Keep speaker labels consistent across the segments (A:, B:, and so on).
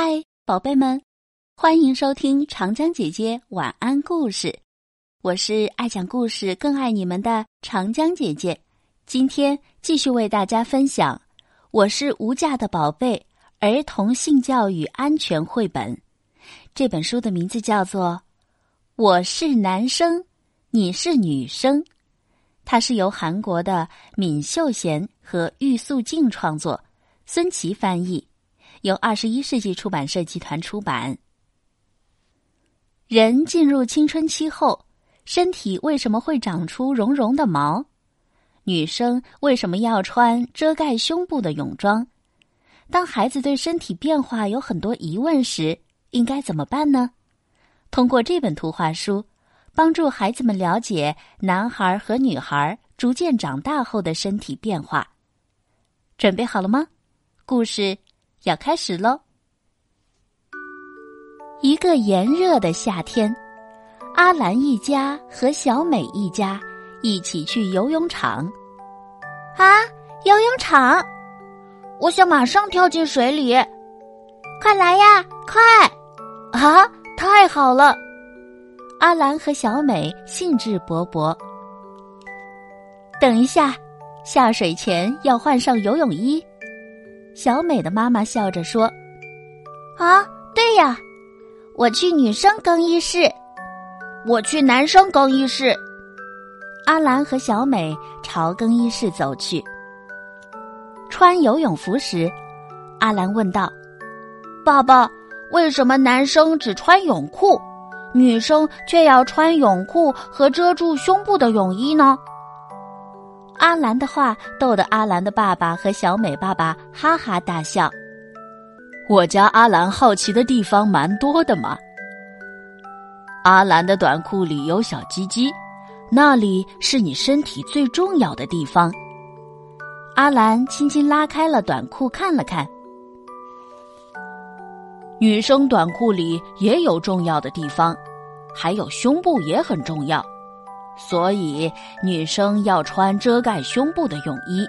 A: 嗨，宝贝们，欢迎收听长江姐姐晚安故事。我是爱讲故事、更爱你们的长江姐姐。今天继续为大家分享《我是无价的宝贝》儿童性教育安全绘本。这本书的名字叫做《我是男生，你是女生》，它是由韩国的闵秀贤和玉素静创作，孙琦翻译。由二十一世纪出版社集团出版。人进入青春期后，身体为什么会长出绒绒的毛？女生为什么要穿遮盖胸部的泳装？当孩子对身体变化有很多疑问时，应该怎么办呢？通过这本图画书，帮助孩子们了解男孩和女孩逐渐长大后的身体变化。准备好了吗？故事。要开始喽！一个炎热的夏天，阿兰一家和小美一家一起去游泳场。
B: 啊，游泳场！我想马上跳进水里，快来呀，快！啊，太好了！
A: 阿兰和小美兴致勃勃。等一下，下水前要换上游泳衣。小美的妈妈笑着说：“
B: 啊，对呀，我去女生更衣室，我去男生更衣室。”
A: 阿兰和小美朝更衣室走去。穿游泳服时，阿兰问道：“
B: 爸爸，为什么男生只穿泳裤，女生却要穿泳裤和遮住胸部的泳衣呢？”
A: 阿兰的话逗得阿兰的爸爸和小美爸爸哈哈大笑。
C: 我家阿兰好奇的地方蛮多的嘛。阿兰的短裤里有小鸡鸡，那里是你身体最重要的地方。
A: 阿兰轻轻拉开了短裤，看了看。
C: 女生短裤里也有重要的地方，还有胸部也很重要。所以，女生要穿遮盖胸部的泳衣。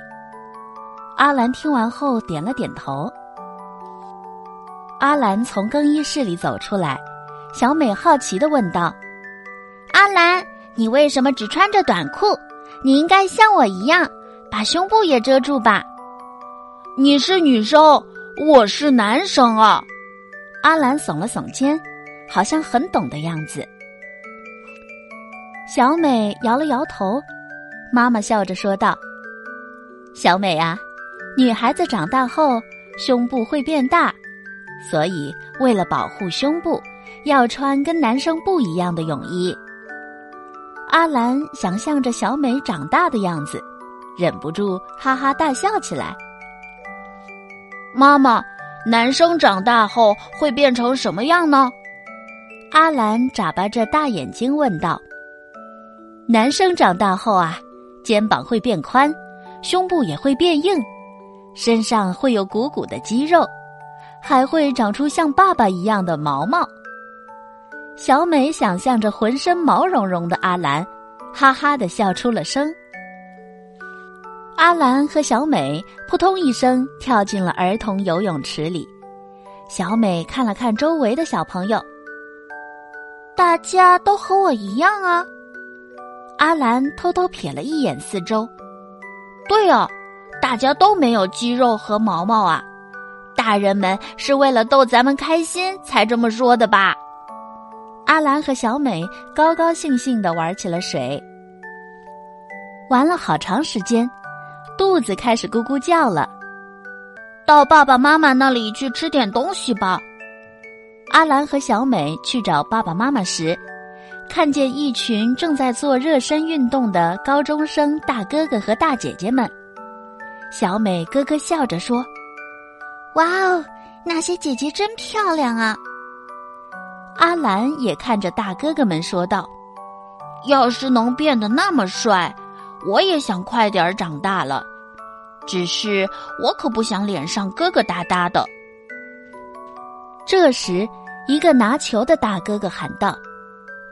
A: 阿兰听完后点了点头。阿兰从更衣室里走出来，小美好奇的问道：“
B: 阿兰，你为什么只穿着短裤？你应该像我一样，把胸部也遮住吧？”
D: 你是女生，我是男生啊。
A: 阿兰耸了耸肩，好像很懂的样子。小美摇了摇头，妈妈笑着说道：“小美啊，女孩子长大后胸部会变大，所以为了保护胸部，要穿跟男生不一样的泳衣。”阿兰想象着小美长大的样子，忍不住哈哈大笑起来。
D: 妈妈，男生长大后会变成什么样呢？
A: 阿兰眨巴着大眼睛问道。男生长大后啊，肩膀会变宽，胸部也会变硬，身上会有鼓鼓的肌肉，还会长出像爸爸一样的毛毛。小美想象着浑身毛茸茸的阿兰，哈哈的笑出了声。阿兰和小美扑通一声跳进了儿童游泳池里。小美看了看周围的小朋友，
B: 大家都和我一样啊。
A: 阿兰偷偷瞥了一眼四周，
B: 对哦，大家都没有肌肉和毛毛啊！大人们是为了逗咱们开心才这么说的吧？
A: 阿兰和小美高高兴兴的玩起了水，玩了好长时间，肚子开始咕咕叫了。
B: 到爸爸妈妈那里去吃点东西吧。
A: 阿兰和小美去找爸爸妈妈时。看见一群正在做热身运动的高中生大哥哥和大姐姐们，小美咯咯笑着说：“
B: 哇哦，那些姐姐真漂亮啊！”
A: 阿兰也看着大哥哥们说道：“
B: 要是能变得那么帅，我也想快点长大了。只是我可不想脸上疙疙瘩瘩的。”
A: 这时，一个拿球的大哥哥喊道。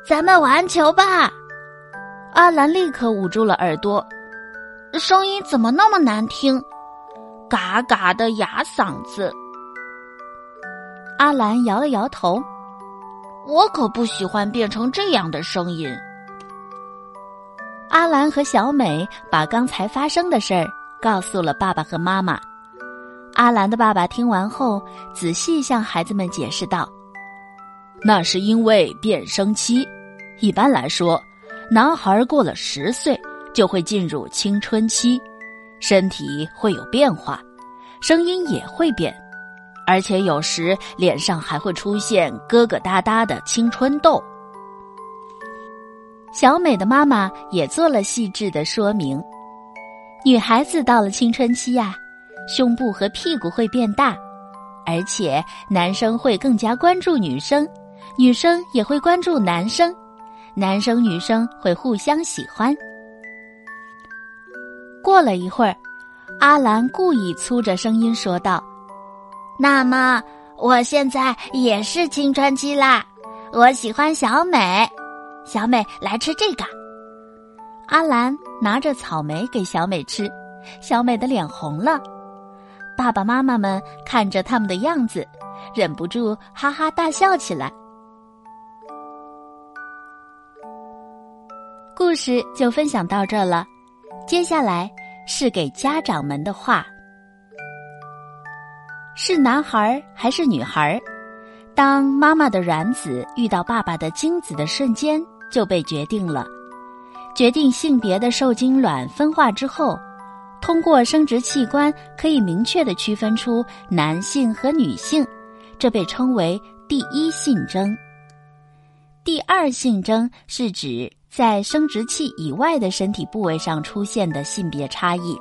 B: 咱们玩球吧！
A: 阿兰立刻捂住了耳朵，
B: 声音怎么那么难听？嘎嘎的哑嗓子。
A: 阿兰摇了摇头：“
D: 我可不喜欢变成这样的声音。”
A: 阿兰和小美把刚才发生的事儿告诉了爸爸和妈妈。阿兰的爸爸听完后，仔细向孩子们解释道：“
C: 那是因为变声期。一般来说，男孩过了十岁就会进入青春期，身体会有变化，声音也会变，而且有时脸上还会出现疙疙瘩瘩的青春痘。”
A: 小美的妈妈也做了细致的说明：女孩子到了青春期呀，胸部和屁股会变大，而且男生会更加关注女生，女生也会关注男生，男生女生会互相喜欢。过了一会儿，阿兰故意粗着声音说道：“
B: 那么我现在也是青春期啦，我喜欢小美。”小美来吃这个。
A: 阿兰拿着草莓给小美吃，小美的脸红了。爸爸妈妈们看着他们的样子，忍不住哈哈大笑起来。故事就分享到这了，接下来是给家长们的话：是男孩还是女孩？当妈妈的卵子遇到爸爸的精子的瞬间。就被决定了，决定性别的受精卵分化之后，通过生殖器官可以明确的区分出男性和女性，这被称为第一性征。第二性征是指在生殖器以外的身体部位上出现的性别差异，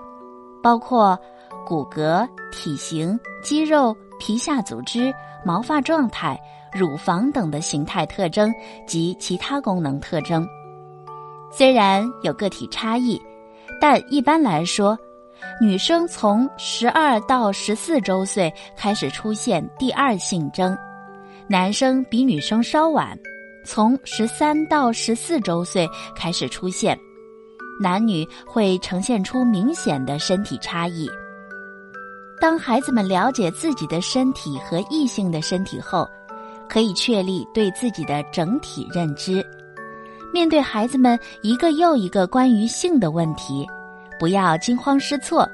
A: 包括骨骼、体型、肌肉、皮下组织、毛发状态。乳房等的形态特征及其他功能特征，虽然有个体差异，但一般来说，女生从十二到十四周岁开始出现第二性征，男生比女生稍晚，从十三到十四周岁开始出现，男女会呈现出明显的身体差异。当孩子们了解自己的身体和异性的身体后，可以确立对自己的整体认知。面对孩子们一个又一个关于性的问题，不要惊慌失措，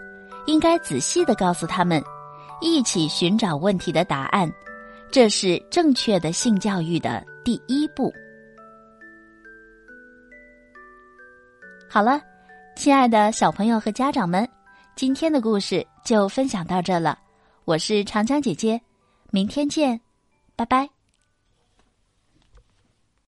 A: 应该仔细的告诉他们，一起寻找问题的答案。这是正确的性教育的第一步。好了，亲爱的小朋友和家长们，今天的故事就分享到这了。我是长江姐姐，明天见，拜拜。